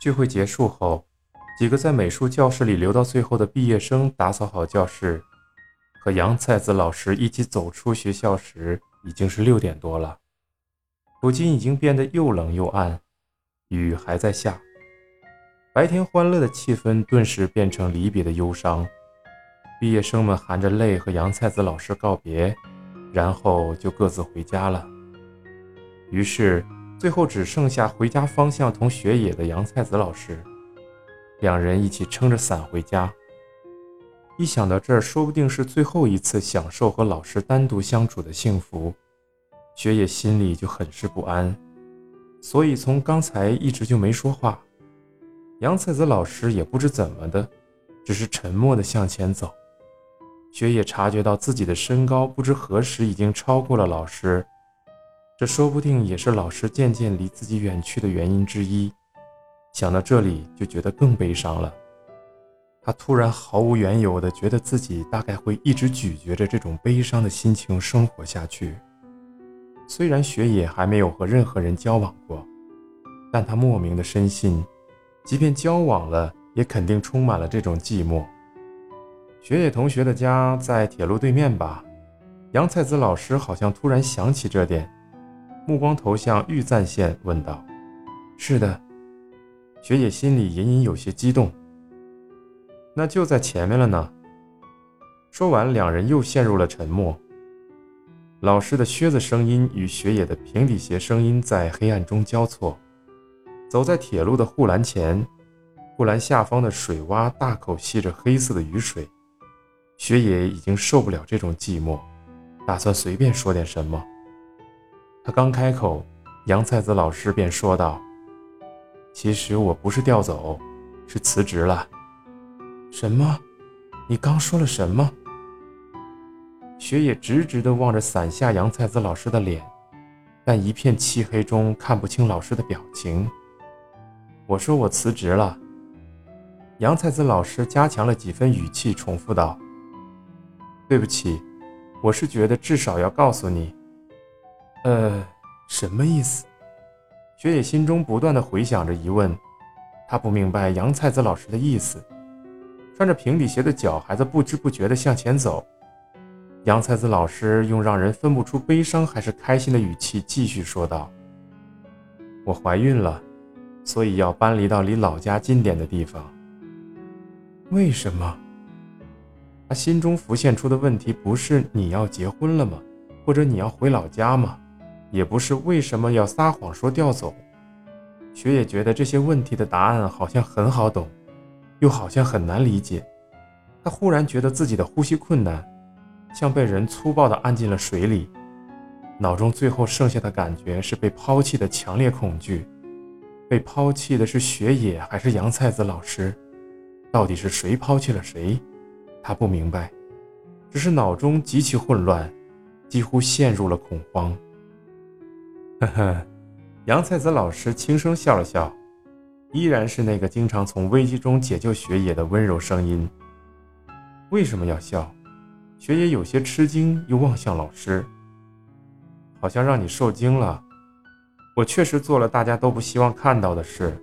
聚会结束后，几个在美术教室里留到最后的毕业生打扫好教室，和杨菜子老师一起走出学校时，已经是六点多了。如今已经变得又冷又暗，雨还在下。白天欢乐的气氛顿时变成离别的忧伤。毕业生们含着泪和杨菜子老师告别，然后就各自回家了。于是，最后只剩下回家方向同学野的杨菜子老师，两人一起撑着伞回家。一想到这儿，说不定是最后一次享受和老师单独相处的幸福，学野心里就很是不安，所以从刚才一直就没说话。杨菜子老师也不知怎么的，只是沉默地向前走。雪野察觉到自己的身高不知何时已经超过了老师，这说不定也是老师渐渐离自己远去的原因之一。想到这里，就觉得更悲伤了。他突然毫无缘由地觉得自己大概会一直咀嚼着这种悲伤的心情生活下去。虽然雪野还没有和任何人交往过，但他莫名的深信。即便交往了，也肯定充满了这种寂寞。雪野同学的家在铁路对面吧？杨菜子老师好像突然想起这点，目光投向玉赞县，问道：“是的。”雪野心里隐隐有些激动。那就在前面了呢。说完，两人又陷入了沉默。老师的靴子声音与雪野的平底鞋声音在黑暗中交错。走在铁路的护栏前，护栏下方的水洼大口吸着黑色的雨水。雪野已经受不了这种寂寞，打算随便说点什么。他刚开口，杨菜子老师便说道：“其实我不是调走，是辞职了。”“什么？你刚说了什么？”雪野直直地望着伞下杨菜子老师的脸，但一片漆黑中看不清老师的表情。我说我辞职了。杨菜子老师加强了几分语气，重复道：“对不起，我是觉得至少要告诉你。”呃，什么意思？雪野心中不断的回想着疑问，他不明白杨菜子老师的意思。穿着平底鞋的脚还在不知不觉的向前走。杨菜子老师用让人分不出悲伤还是开心的语气继续说道：“我怀孕了。”所以要搬离到离老家近点的地方。为什么？他心中浮现出的问题不是你要结婚了吗？或者你要回老家吗？也不是为什么要撒谎说调走。雪野觉得这些问题的答案好像很好懂，又好像很难理解。他忽然觉得自己的呼吸困难，像被人粗暴地按进了水里。脑中最后剩下的感觉是被抛弃的强烈恐惧。被抛弃的是雪野还是杨菜子老师？到底是谁抛弃了谁？他不明白，只是脑中极其混乱，几乎陷入了恐慌。呵呵，杨菜子老师轻声笑了笑，依然是那个经常从危机中解救雪野的温柔声音。为什么要笑？雪野有些吃惊，又望向老师，好像让你受惊了。我确实做了大家都不希望看到的事，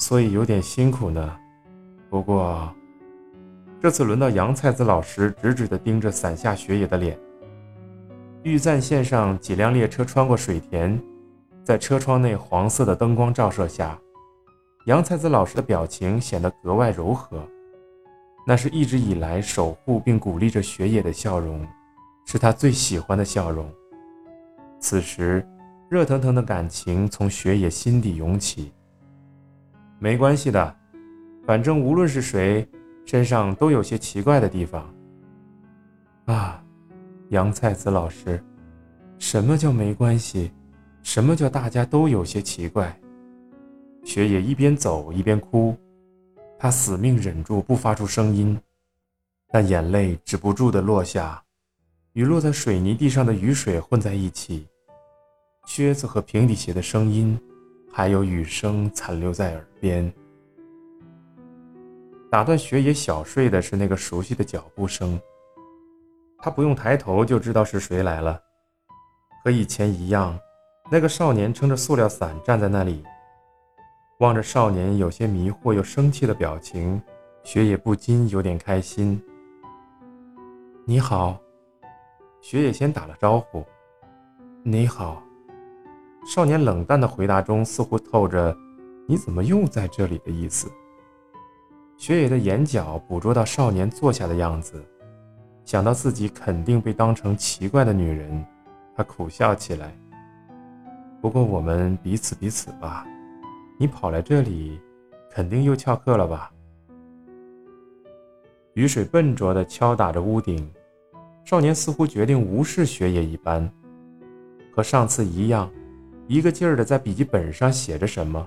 所以有点辛苦呢。不过，这次轮到杨菜子老师直直地盯着伞下雪野的脸。玉赞线上几辆列车穿过水田，在车窗内黄色的灯光照射下，杨才子老师的表情显得格外柔和。那是一直以来守护并鼓励着雪野的笑容，是他最喜欢的笑容。此时。热腾腾的感情从雪野心底涌起。没关系的，反正无论是谁，身上都有些奇怪的地方。啊，杨菜子老师，什么叫没关系？什么叫大家都有些奇怪？雪野一边走一边哭，他死命忍住不发出声音，但眼泪止不住的落下，与落在水泥地上的雨水混在一起。靴子和平底鞋的声音，还有雨声残留在耳边。打断雪野小睡的是那个熟悉的脚步声。他不用抬头就知道是谁来了，和以前一样，那个少年撑着塑料伞站在那里。望着少年有些迷惑又生气的表情，雪野不禁有点开心。你好，雪野先打了招呼。你好，少年冷淡的回答中似乎透着“你怎么又在这里”的意思。雪野的眼角捕捉到少年坐下的样子，想到自己肯定被当成奇怪的女人，他苦笑起来。不过我们彼此彼此吧，你跑来这里，肯定又翘课了吧？雨水笨拙地敲打着屋顶。少年似乎决定无视学业一般，和上次一样，一个劲儿的在笔记本上写着什么。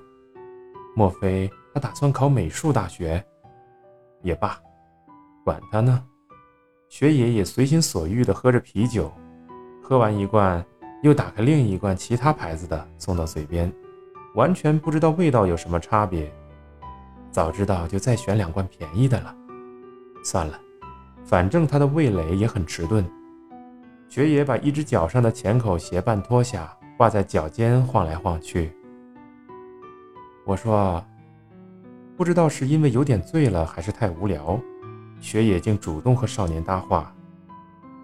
莫非他打算考美术大学？也罢，管他呢。雪野也随心所欲地喝着啤酒，喝完一罐，又打开另一罐其他牌子的送到嘴边，完全不知道味道有什么差别。早知道就再选两罐便宜的了。算了。反正他的味蕾也很迟钝。雪野把一只脚上的浅口鞋半脱下，挂在脚尖晃来晃去。我说：“不知道是因为有点醉了，还是太无聊。”雪野竟主动和少年搭话：“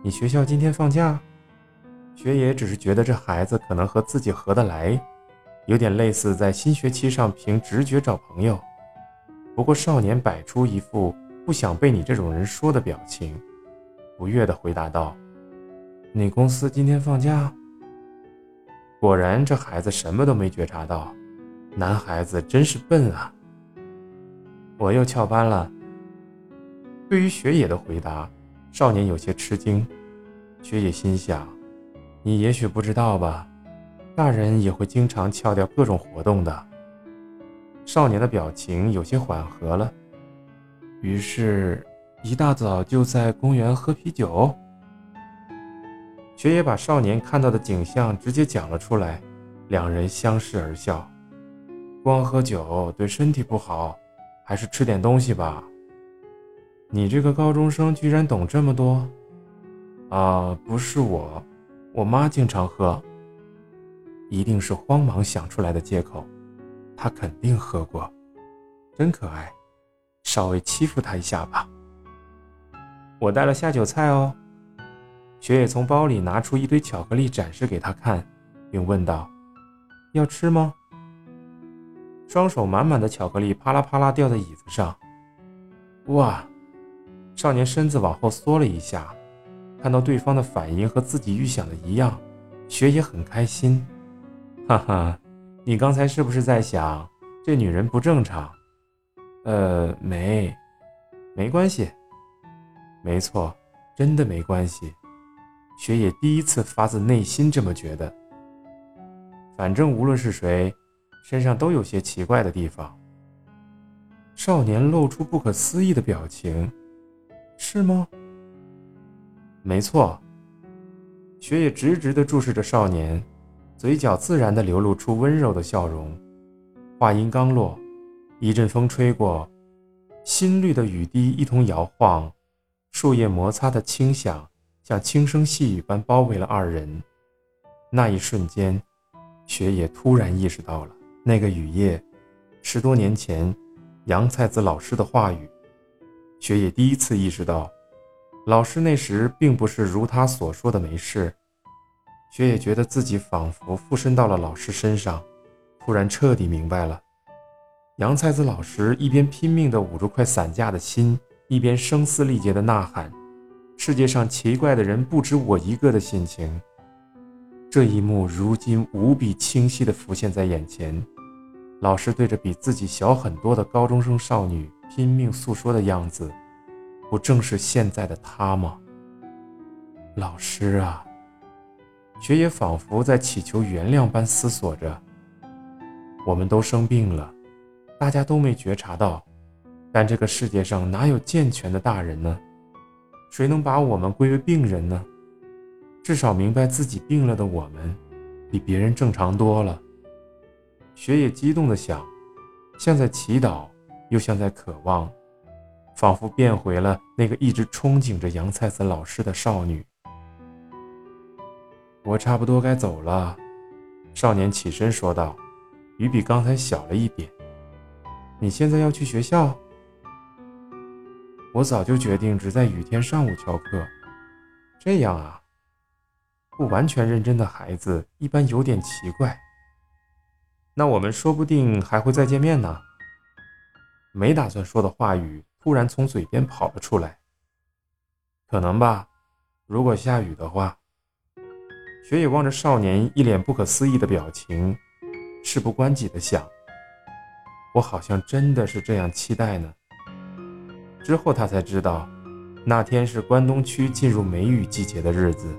你学校今天放假？”雪野只是觉得这孩子可能和自己合得来，有点类似在新学期上凭直觉找朋友。不过少年摆出一副……不想被你这种人说的表情，不悦地回答道：“你公司今天放假？”果然，这孩子什么都没觉察到。男孩子真是笨啊！我又翘班了。对于雪野的回答，少年有些吃惊。雪野心想：“你也许不知道吧，大人也会经常翘掉各种活动的。”少年的表情有些缓和了。于是，一大早就在公园喝啤酒。雪野把少年看到的景象直接讲了出来，两人相视而笑。光喝酒对身体不好，还是吃点东西吧。你这个高中生居然懂这么多？啊，不是我，我妈经常喝。一定是慌忙想出来的借口，她肯定喝过，真可爱。稍微欺负她一下吧。我带了下酒菜哦。雪野从包里拿出一堆巧克力展示给他看，并问道：“要吃吗？”双手满满的巧克力啪啦啪啦掉在椅子上。哇！少年身子往后缩了一下，看到对方的反应和自己预想的一样，雪野很开心。哈哈，你刚才是不是在想这女人不正常？呃，没，没关系。没错，真的没关系。雪野第一次发自内心这么觉得。反正无论是谁，身上都有些奇怪的地方。少年露出不可思议的表情，是吗？没错。雪野直直地注视着少年，嘴角自然地流露出温柔的笑容。话音刚落。一阵风吹过，新绿的雨滴一同摇晃，树叶摩擦的轻响像轻声细语般包围了二人。那一瞬间，雪野突然意识到了那个雨夜，十多年前杨菜子老师的话语。雪野第一次意识到，老师那时并不是如他所说的没事。雪野觉得自己仿佛附身到了老师身上，突然彻底明白了。杨菜子老师一边拼命地捂住快散架的心，一边声嘶力竭地呐喊：“世界上奇怪的人不止我一个”的心情。这一幕如今无比清晰地浮现在眼前。老师对着比自己小很多的高中生少女拼命诉说的样子，不正是现在的他吗？老师啊，雪野仿佛在祈求原谅般思索着：“我们都生病了。”大家都没觉察到，但这个世界上哪有健全的大人呢？谁能把我们归为病人呢？至少明白自己病了的我们，比别人正常多了。雪野激动地想，像在祈祷，又像在渴望，仿佛变回了那个一直憧憬着杨菜子老师的少女。我差不多该走了，少年起身说道，雨比刚才小了一点。你现在要去学校？我早就决定只在雨天上午翘课。这样啊，不完全认真的孩子一般有点奇怪。那我们说不定还会再见面呢。没打算说的话语突然从嘴边跑了出来。可能吧，如果下雨的话。雪野望着少年一脸不可思议的表情，事不关己的想：我好像真的是这样期待呢。之后他才知道，那天是关东区进入梅雨季节的日子。